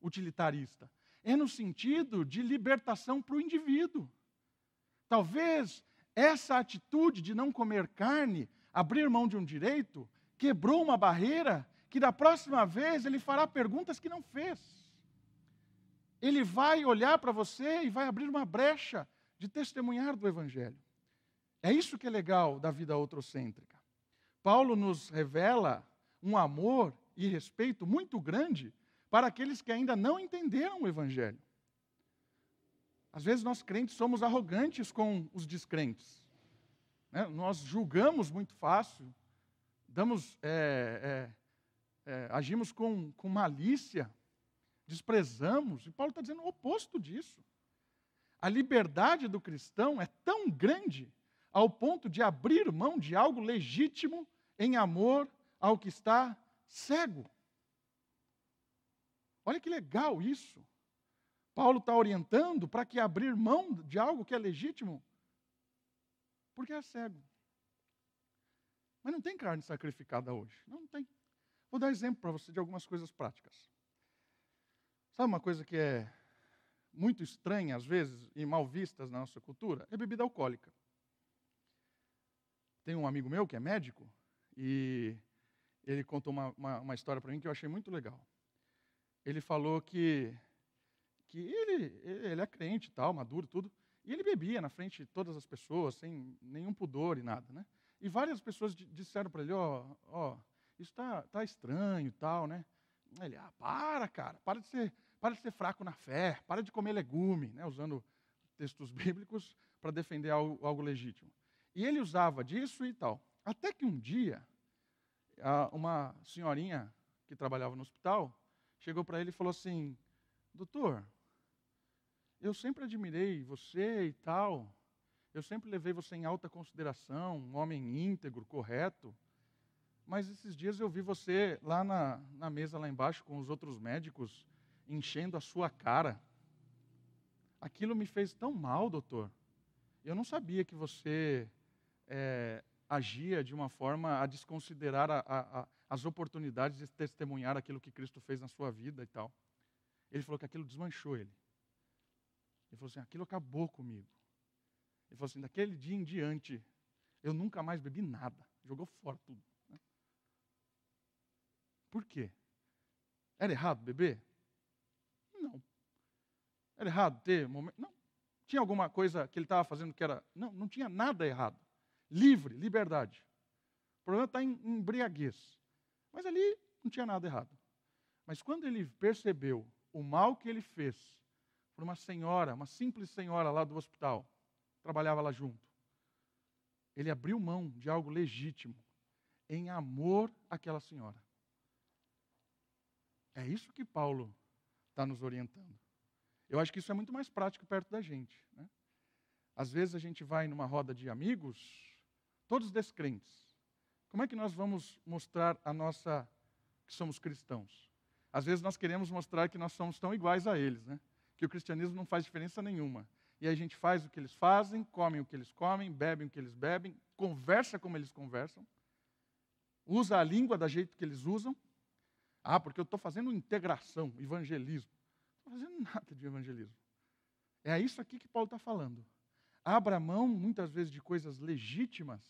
A: utilitarista. É no sentido de libertação para o indivíduo. Talvez essa atitude de não comer carne, abrir mão de um direito, quebrou uma barreira que da próxima vez ele fará perguntas que não fez. Ele vai olhar para você e vai abrir uma brecha de testemunhar do Evangelho. É isso que é legal da vida outrocêntrica. Paulo nos revela um amor e respeito muito grande para aqueles que ainda não entenderam o Evangelho. Às vezes nós crentes somos arrogantes com os descrentes. Né? Nós julgamos muito fácil, damos é, é, é, agimos com, com malícia, desprezamos. E Paulo está dizendo o oposto disso. A liberdade do cristão é tão grande ao ponto de abrir mão de algo legítimo em amor ao que está cego. Olha que legal isso. Paulo está orientando para que abrir mão de algo que é legítimo, porque é cego. Mas não tem carne sacrificada hoje. Não, não tem. Vou dar exemplo para você de algumas coisas práticas. Sabe uma coisa que é muito estranha, às vezes, e mal vistas na nossa cultura? É bebida alcoólica. Tem um amigo meu que é médico e ele contou uma, uma, uma história para mim que eu achei muito legal. Ele falou que, que ele, ele é crente e tal, maduro tudo, e ele bebia na frente de todas as pessoas, sem nenhum pudor e nada, né? E várias pessoas disseram para ele, ó, oh, ó, oh, isso tá, tá estranho e tal, né? Ele, ah, para, cara, para de ser, para de ser fraco na fé, para de comer legume, né? Usando textos *laughs* bíblicos para defender algo, algo legítimo. E ele usava disso e tal. Até que um dia, uma senhorinha que trabalhava no hospital chegou para ele e falou assim: Doutor, eu sempre admirei você e tal, eu sempre levei você em alta consideração, um homem íntegro, correto, mas esses dias eu vi você lá na, na mesa lá embaixo com os outros médicos enchendo a sua cara. Aquilo me fez tão mal, doutor. Eu não sabia que você é, agia de uma forma a desconsiderar a, a, a, as oportunidades de testemunhar aquilo que Cristo fez na sua vida e tal. Ele falou que aquilo desmanchou ele. Ele falou assim: aquilo acabou comigo. Ele falou assim: daquele dia em diante, eu nunca mais bebi nada. Jogou fora tudo. Por quê? Era errado beber? Não. Era errado ter momento? Não. Tinha alguma coisa que ele estava fazendo que era. Não, não tinha nada errado livre, liberdade. O problema está em embriaguez. Mas ali não tinha nada errado. Mas quando ele percebeu o mal que ele fez por uma senhora, uma simples senhora lá do hospital, trabalhava lá junto, ele abriu mão de algo legítimo em amor àquela senhora. É isso que Paulo está nos orientando. Eu acho que isso é muito mais prático perto da gente. Né? Às vezes a gente vai numa roda de amigos, todos descrentes. Como é que nós vamos mostrar a nossa que somos cristãos? Às vezes nós queremos mostrar que nós somos tão iguais a eles, né? Que o cristianismo não faz diferença nenhuma. E a gente faz o que eles fazem, come o que eles comem, bebem o que eles bebem, conversa como eles conversam, usa a língua da jeito que eles usam. Ah, porque eu estou fazendo integração, evangelismo. Não estou fazendo *laughs* nada de evangelismo. É isso aqui que Paulo está falando. Abra mão, muitas vezes, de coisas legítimas,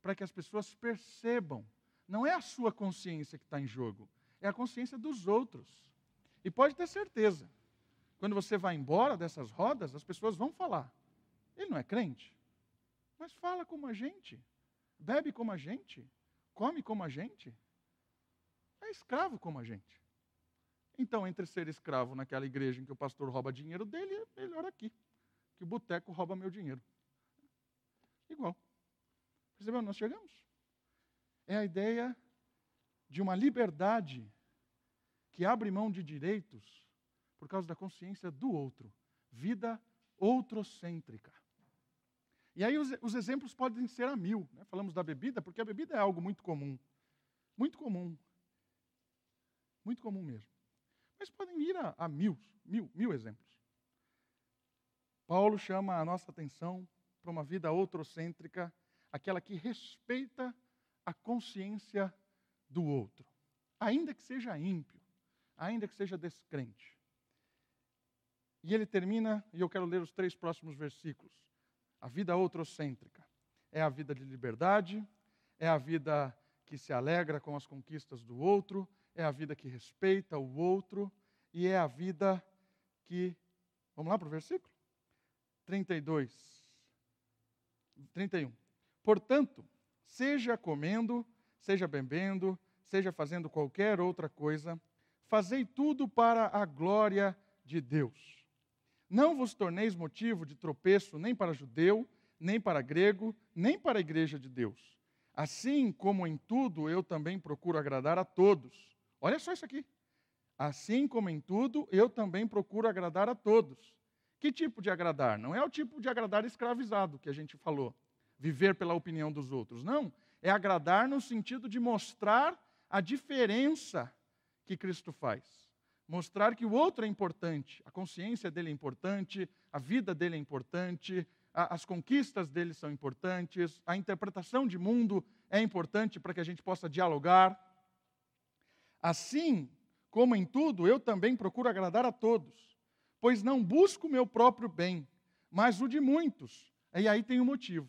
A: para que as pessoas percebam. Não é a sua consciência que está em jogo, é a consciência dos outros. E pode ter certeza, quando você vai embora dessas rodas, as pessoas vão falar: ele não é crente, mas fala como a gente, bebe como a gente, come como a gente, é escravo como a gente. Então, entre ser escravo naquela igreja em que o pastor rouba dinheiro dele, é melhor aqui que o boteco rouba meu dinheiro. Igual. Percebeu? Nós chegamos. É a ideia de uma liberdade que abre mão de direitos por causa da consciência do outro. Vida outrocêntrica. E aí os, os exemplos podem ser a mil. Né? Falamos da bebida, porque a bebida é algo muito comum. Muito comum. Muito comum mesmo. Mas podem ir a, a mil, mil, mil exemplos. Paulo chama a nossa atenção para uma vida outrocêntrica, aquela que respeita a consciência do outro, ainda que seja ímpio, ainda que seja descrente. E ele termina, e eu quero ler os três próximos versículos. A vida outrocêntrica é a vida de liberdade, é a vida que se alegra com as conquistas do outro, é a vida que respeita o outro e é a vida que. Vamos lá para o versículo? 32, 31. Portanto, seja comendo, seja bebendo, seja fazendo qualquer outra coisa, fazei tudo para a glória de Deus. Não vos torneis motivo de tropeço nem para judeu, nem para grego, nem para a igreja de Deus. Assim como em tudo eu também procuro agradar a todos. Olha só isso aqui. Assim como em tudo eu também procuro agradar a todos. Que tipo de agradar? Não é o tipo de agradar escravizado que a gente falou, viver pela opinião dos outros. Não. É agradar no sentido de mostrar a diferença que Cristo faz mostrar que o outro é importante, a consciência dele é importante, a vida dele é importante, a, as conquistas dele são importantes, a interpretação de mundo é importante para que a gente possa dialogar. Assim como em tudo, eu também procuro agradar a todos, pois não busco o meu próprio bem, mas o de muitos. E aí tem o um motivo.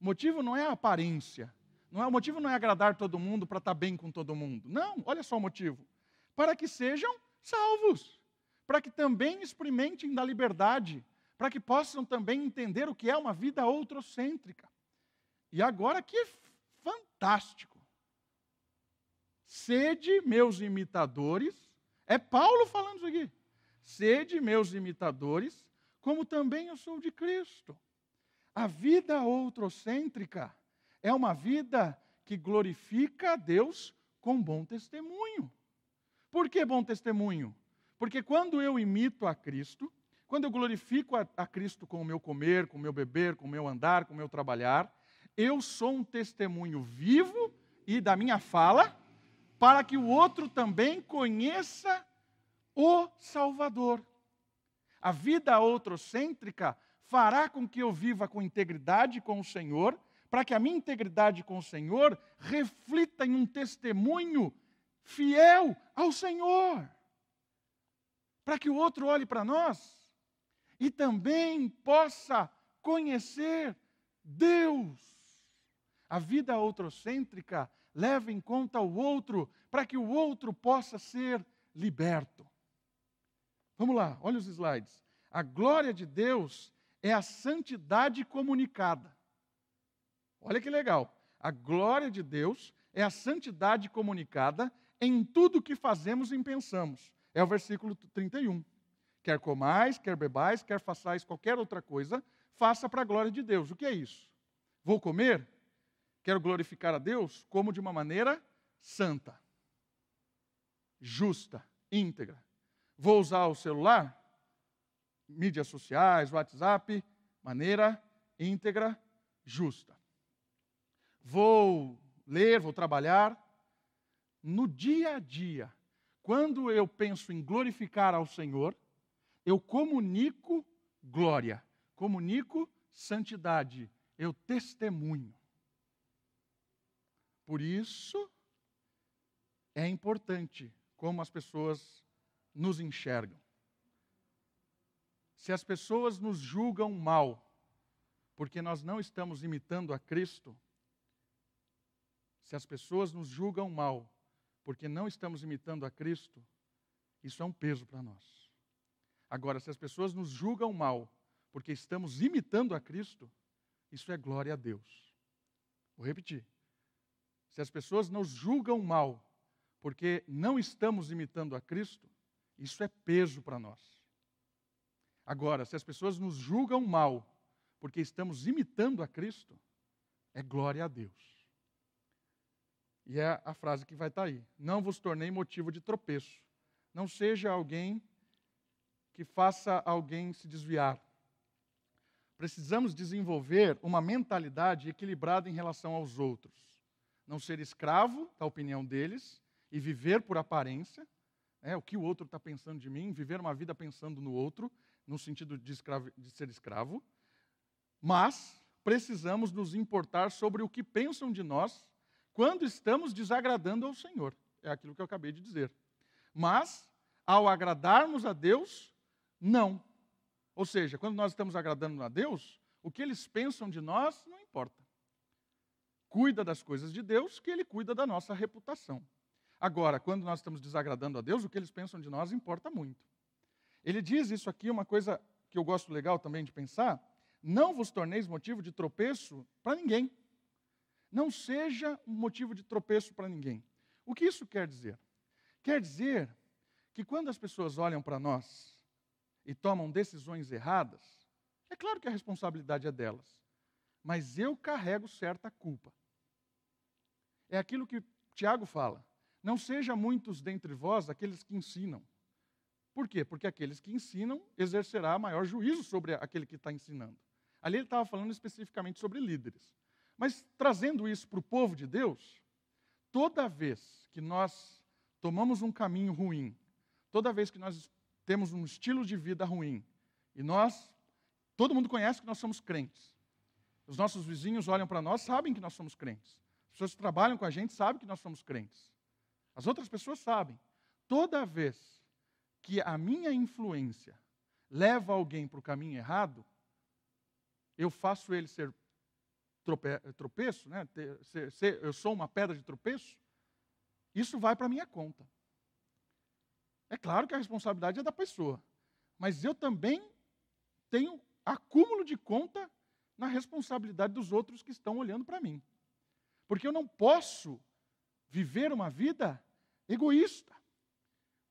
A: O motivo não é a aparência. Não é, o motivo não é agradar todo mundo para estar bem com todo mundo. Não, olha só o motivo. Para que sejam salvos, para que também experimentem da liberdade, para que possam também entender o que é uma vida outrocêntrica. E agora que fantástico. Sede meus imitadores, é Paulo falando isso aqui. Sede meus imitadores, como também eu sou de Cristo. A vida outrocêntrica é uma vida que glorifica a Deus com bom testemunho. Por que bom testemunho? Porque quando eu imito a Cristo, quando eu glorifico a, a Cristo com o meu comer, com o meu beber, com o meu andar, com o meu trabalhar, eu sou um testemunho vivo e da minha fala, para que o outro também conheça o Salvador. A vida outrocêntrica fará com que eu viva com integridade com o Senhor, para que a minha integridade com o Senhor reflita em um testemunho fiel ao Senhor, para que o outro olhe para nós e também possa conhecer Deus. A vida outrocêntrica leva em conta o outro para que o outro possa ser liberto. Vamos lá, olha os slides. A glória de Deus é a santidade comunicada. Olha que legal. A glória de Deus é a santidade comunicada em tudo que fazemos e pensamos. É o versículo 31. Quer comais, quer bebais, quer façais qualquer outra coisa, faça para a glória de Deus. O que é isso? Vou comer? Quero glorificar a Deus? Como de uma maneira santa, justa, íntegra. Vou usar o celular? Mídias sociais, WhatsApp, maneira íntegra, justa. Vou ler, vou trabalhar, no dia a dia, quando eu penso em glorificar ao Senhor, eu comunico glória, comunico santidade, eu testemunho. Por isso, é importante como as pessoas nos enxergam. Se as pessoas nos julgam mal, porque nós não estamos imitando a Cristo, se as pessoas nos julgam mal, porque não estamos imitando a Cristo, isso é um peso para nós. Agora, se as pessoas nos julgam mal, porque estamos imitando a Cristo, isso é glória a Deus. Vou repetir. Se as pessoas nos julgam mal, porque não estamos imitando a Cristo, isso é peso para nós. Agora, se as pessoas nos julgam mal, porque estamos imitando a Cristo, é glória a Deus. E é a frase que vai estar tá aí. Não vos tornei motivo de tropeço. Não seja alguém que faça alguém se desviar. Precisamos desenvolver uma mentalidade equilibrada em relação aos outros. Não ser escravo da opinião deles e viver por aparência, é, o que o outro está pensando de mim, viver uma vida pensando no outro, no sentido de, escravo, de ser escravo. Mas precisamos nos importar sobre o que pensam de nós quando estamos desagradando ao Senhor. É aquilo que eu acabei de dizer. Mas, ao agradarmos a Deus, não. Ou seja, quando nós estamos agradando a Deus, o que eles pensam de nós não importa. Cuida das coisas de Deus, que Ele cuida da nossa reputação. Agora, quando nós estamos desagradando a Deus, o que eles pensam de nós importa muito. Ele diz isso aqui, uma coisa que eu gosto legal também de pensar: não vos torneis motivo de tropeço para ninguém não seja um motivo de tropeço para ninguém. O que isso quer dizer? Quer dizer que quando as pessoas olham para nós e tomam decisões erradas, é claro que a responsabilidade é delas, mas eu carrego certa culpa. É aquilo que Tiago fala. Não seja muitos dentre vós aqueles que ensinam. Por quê? Porque aqueles que ensinam exercerá maior juízo sobre aquele que está ensinando. Ali ele estava falando especificamente sobre líderes. Mas trazendo isso para o povo de Deus, toda vez que nós tomamos um caminho ruim, toda vez que nós temos um estilo de vida ruim, e nós, todo mundo conhece que nós somos crentes. Os nossos vizinhos olham para nós, sabem que nós somos crentes. As pessoas que trabalham com a gente sabem que nós somos crentes. As outras pessoas sabem. Toda vez que a minha influência leva alguém para o caminho errado, eu faço ele ser trope, tropeço, né? Ser, ser, eu sou uma pedra de tropeço, isso vai para a minha conta. É claro que a responsabilidade é da pessoa, mas eu também tenho acúmulo de conta na responsabilidade dos outros que estão olhando para mim. Porque eu não posso viver uma vida egoísta,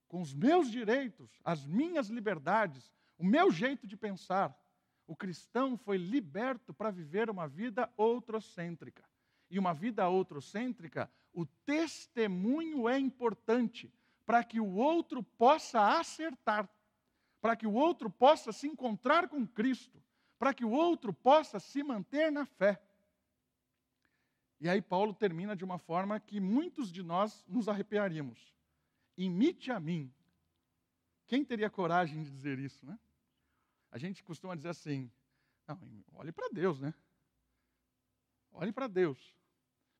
A: com os meus direitos, as minhas liberdades, o meu jeito de pensar. O cristão foi liberto para viver uma vida outrocêntrica. E uma vida outrocêntrica, o testemunho é importante para que o outro possa acertar, para que o outro possa se encontrar com Cristo, para que o outro possa se manter na fé. E aí Paulo termina de uma forma que muitos de nós nos arrepiaríamos. Imite a mim. Quem teria coragem de dizer isso, né? A gente costuma dizer assim: não, olhe para Deus, né? Olhe para Deus.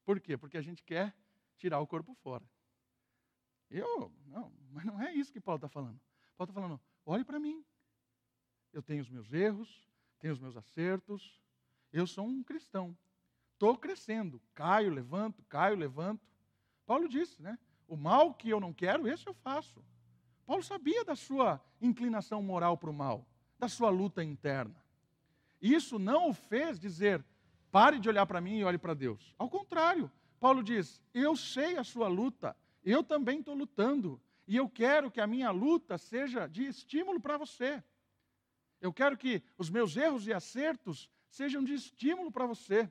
A: Por quê? Porque a gente quer tirar o corpo fora. Eu, não, mas não é isso que Paulo está falando. Paulo está falando, olhe para mim. Eu tenho os meus erros, tenho os meus acertos, eu sou um cristão. Estou crescendo, caio, levanto, caio, levanto. Paulo disse, né? O mal que eu não quero, esse eu faço. Paulo sabia da sua inclinação moral para o mal, da sua luta interna. Isso não o fez dizer, pare de olhar para mim e olhe para Deus. Ao contrário, Paulo diz, eu sei a sua luta, eu também estou lutando. E eu quero que a minha luta seja de estímulo para você. Eu quero que os meus erros e acertos sejam de estímulo para você.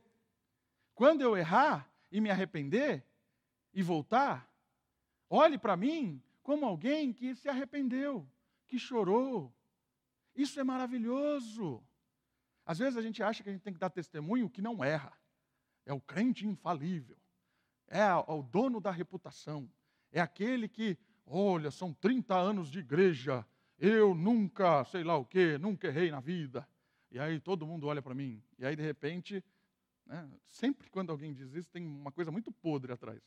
A: Quando eu errar e me arrepender e voltar, olhe para mim como alguém que se arrependeu, que chorou. Isso é maravilhoso. Às vezes a gente acha que a gente tem que dar testemunho que não erra. É o crente infalível. É o dono da reputação. É aquele que, olha, são 30 anos de igreja, eu nunca, sei lá o quê, nunca errei na vida. E aí todo mundo olha para mim. E aí, de repente, né, sempre quando alguém diz isso, tem uma coisa muito podre atrás.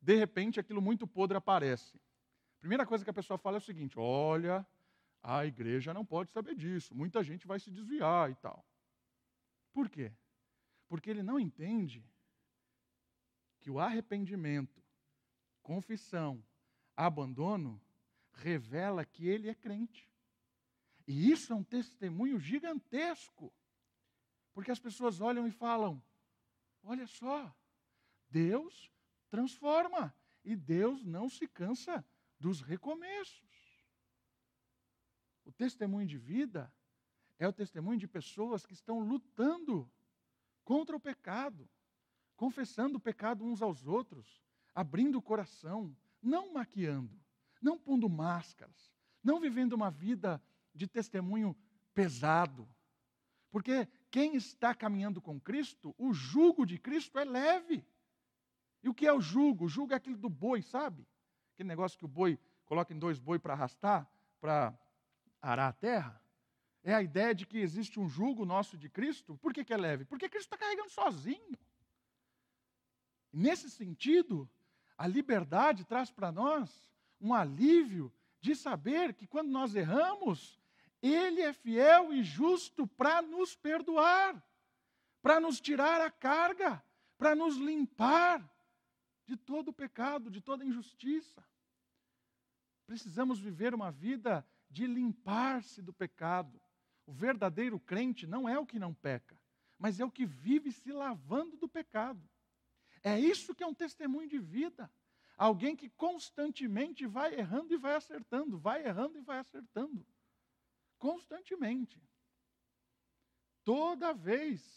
A: De repente, aquilo muito podre aparece. Primeira coisa que a pessoa fala é o seguinte: olha, a igreja não pode saber disso, muita gente vai se desviar e tal. Por quê? Porque ele não entende que o arrependimento confissão, abandono, revela que ele é crente. E isso é um testemunho gigantesco. Porque as pessoas olham e falam: olha só, Deus transforma e Deus não se cansa dos recomeços. O testemunho de vida é o testemunho de pessoas que estão lutando contra o pecado, confessando o pecado uns aos outros, abrindo o coração, não maquiando, não pondo máscaras, não vivendo uma vida de testemunho pesado. Porque quem está caminhando com Cristo, o jugo de Cristo é leve. E o que é o jugo? O jugo é aquele do boi, sabe? Aquele negócio que o boi coloca em dois boi para arrastar, para arar a terra. É a ideia de que existe um jugo nosso de Cristo. Por que, que é leve? Porque Cristo está carregando sozinho. Nesse sentido, a liberdade traz para nós um alívio de saber que quando nós erramos, Ele é fiel e justo para nos perdoar, para nos tirar a carga, para nos limpar de todo o pecado, de toda injustiça. Precisamos viver uma vida de limpar-se do pecado. O verdadeiro crente não é o que não peca, mas é o que vive se lavando do pecado. É isso que é um testemunho de vida. Alguém que constantemente vai errando e vai acertando, vai errando e vai acertando. Constantemente. Toda vez.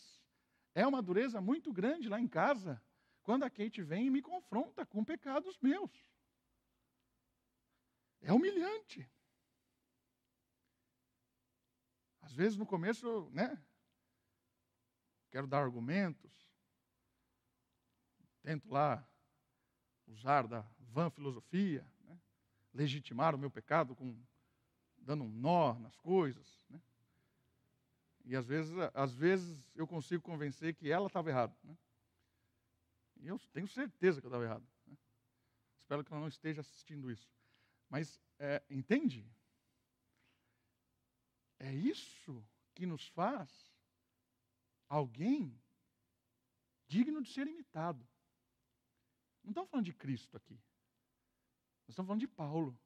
A: É uma dureza muito grande lá em casa, quando a Kate vem e me confronta com pecados meus. É humilhante. Às vezes no começo, né? Quero dar argumentos. Tento lá usar da vã filosofia, né? legitimar o meu pecado com dando um nó nas coisas, né? E às vezes, às vezes eu consigo convencer que ela estava errada. Né? E eu tenho certeza que eu estava errado. Né? Espero que ela não esteja assistindo isso. Mas, é, entende? É isso que nos faz alguém digno de ser imitado. Não estamos falando de Cristo aqui. Nós estamos falando de Paulo.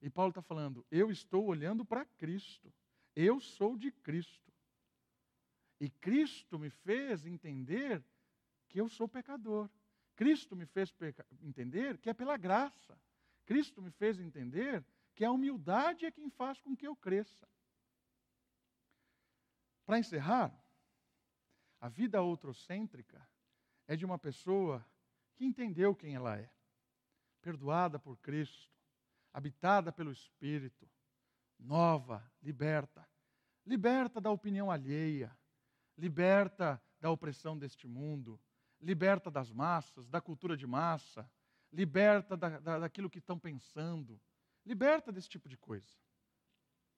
A: E Paulo está falando: eu estou olhando para Cristo. Eu sou de Cristo. E Cristo me fez entender que eu sou pecador. Cristo me fez entender que é pela graça. Cristo me fez entender que a humildade é quem faz com que eu cresça. Para encerrar, a vida outrocêntrica é de uma pessoa que entendeu quem ela é, perdoada por Cristo, habitada pelo Espírito, nova, liberta, liberta da opinião alheia, liberta da opressão deste mundo, liberta das massas, da cultura de massa, liberta da, da, daquilo que estão pensando, liberta desse tipo de coisa.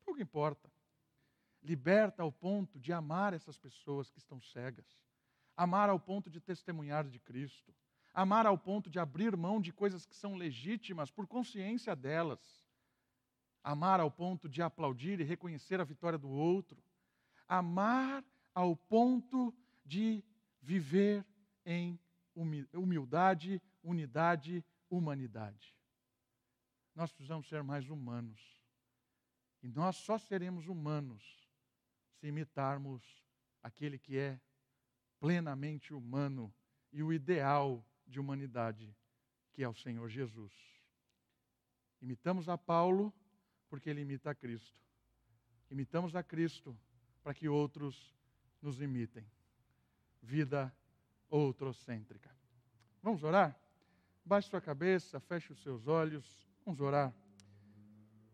A: Pouco importa. Liberta ao ponto de amar essas pessoas que estão cegas, amar ao ponto de testemunhar de Cristo, amar ao ponto de abrir mão de coisas que são legítimas por consciência delas, amar ao ponto de aplaudir e reconhecer a vitória do outro, amar ao ponto de viver em humildade, unidade, humanidade. Nós precisamos ser mais humanos. E nós só seremos humanos se imitarmos aquele que é plenamente humano e o ideal de humanidade, que é o Senhor Jesus. Imitamos a Paulo porque ele imita a Cristo. Imitamos a Cristo para que outros nos imitem. Vida outrocêntrica. Vamos orar? Baixe sua cabeça, feche os seus olhos. Vamos orar.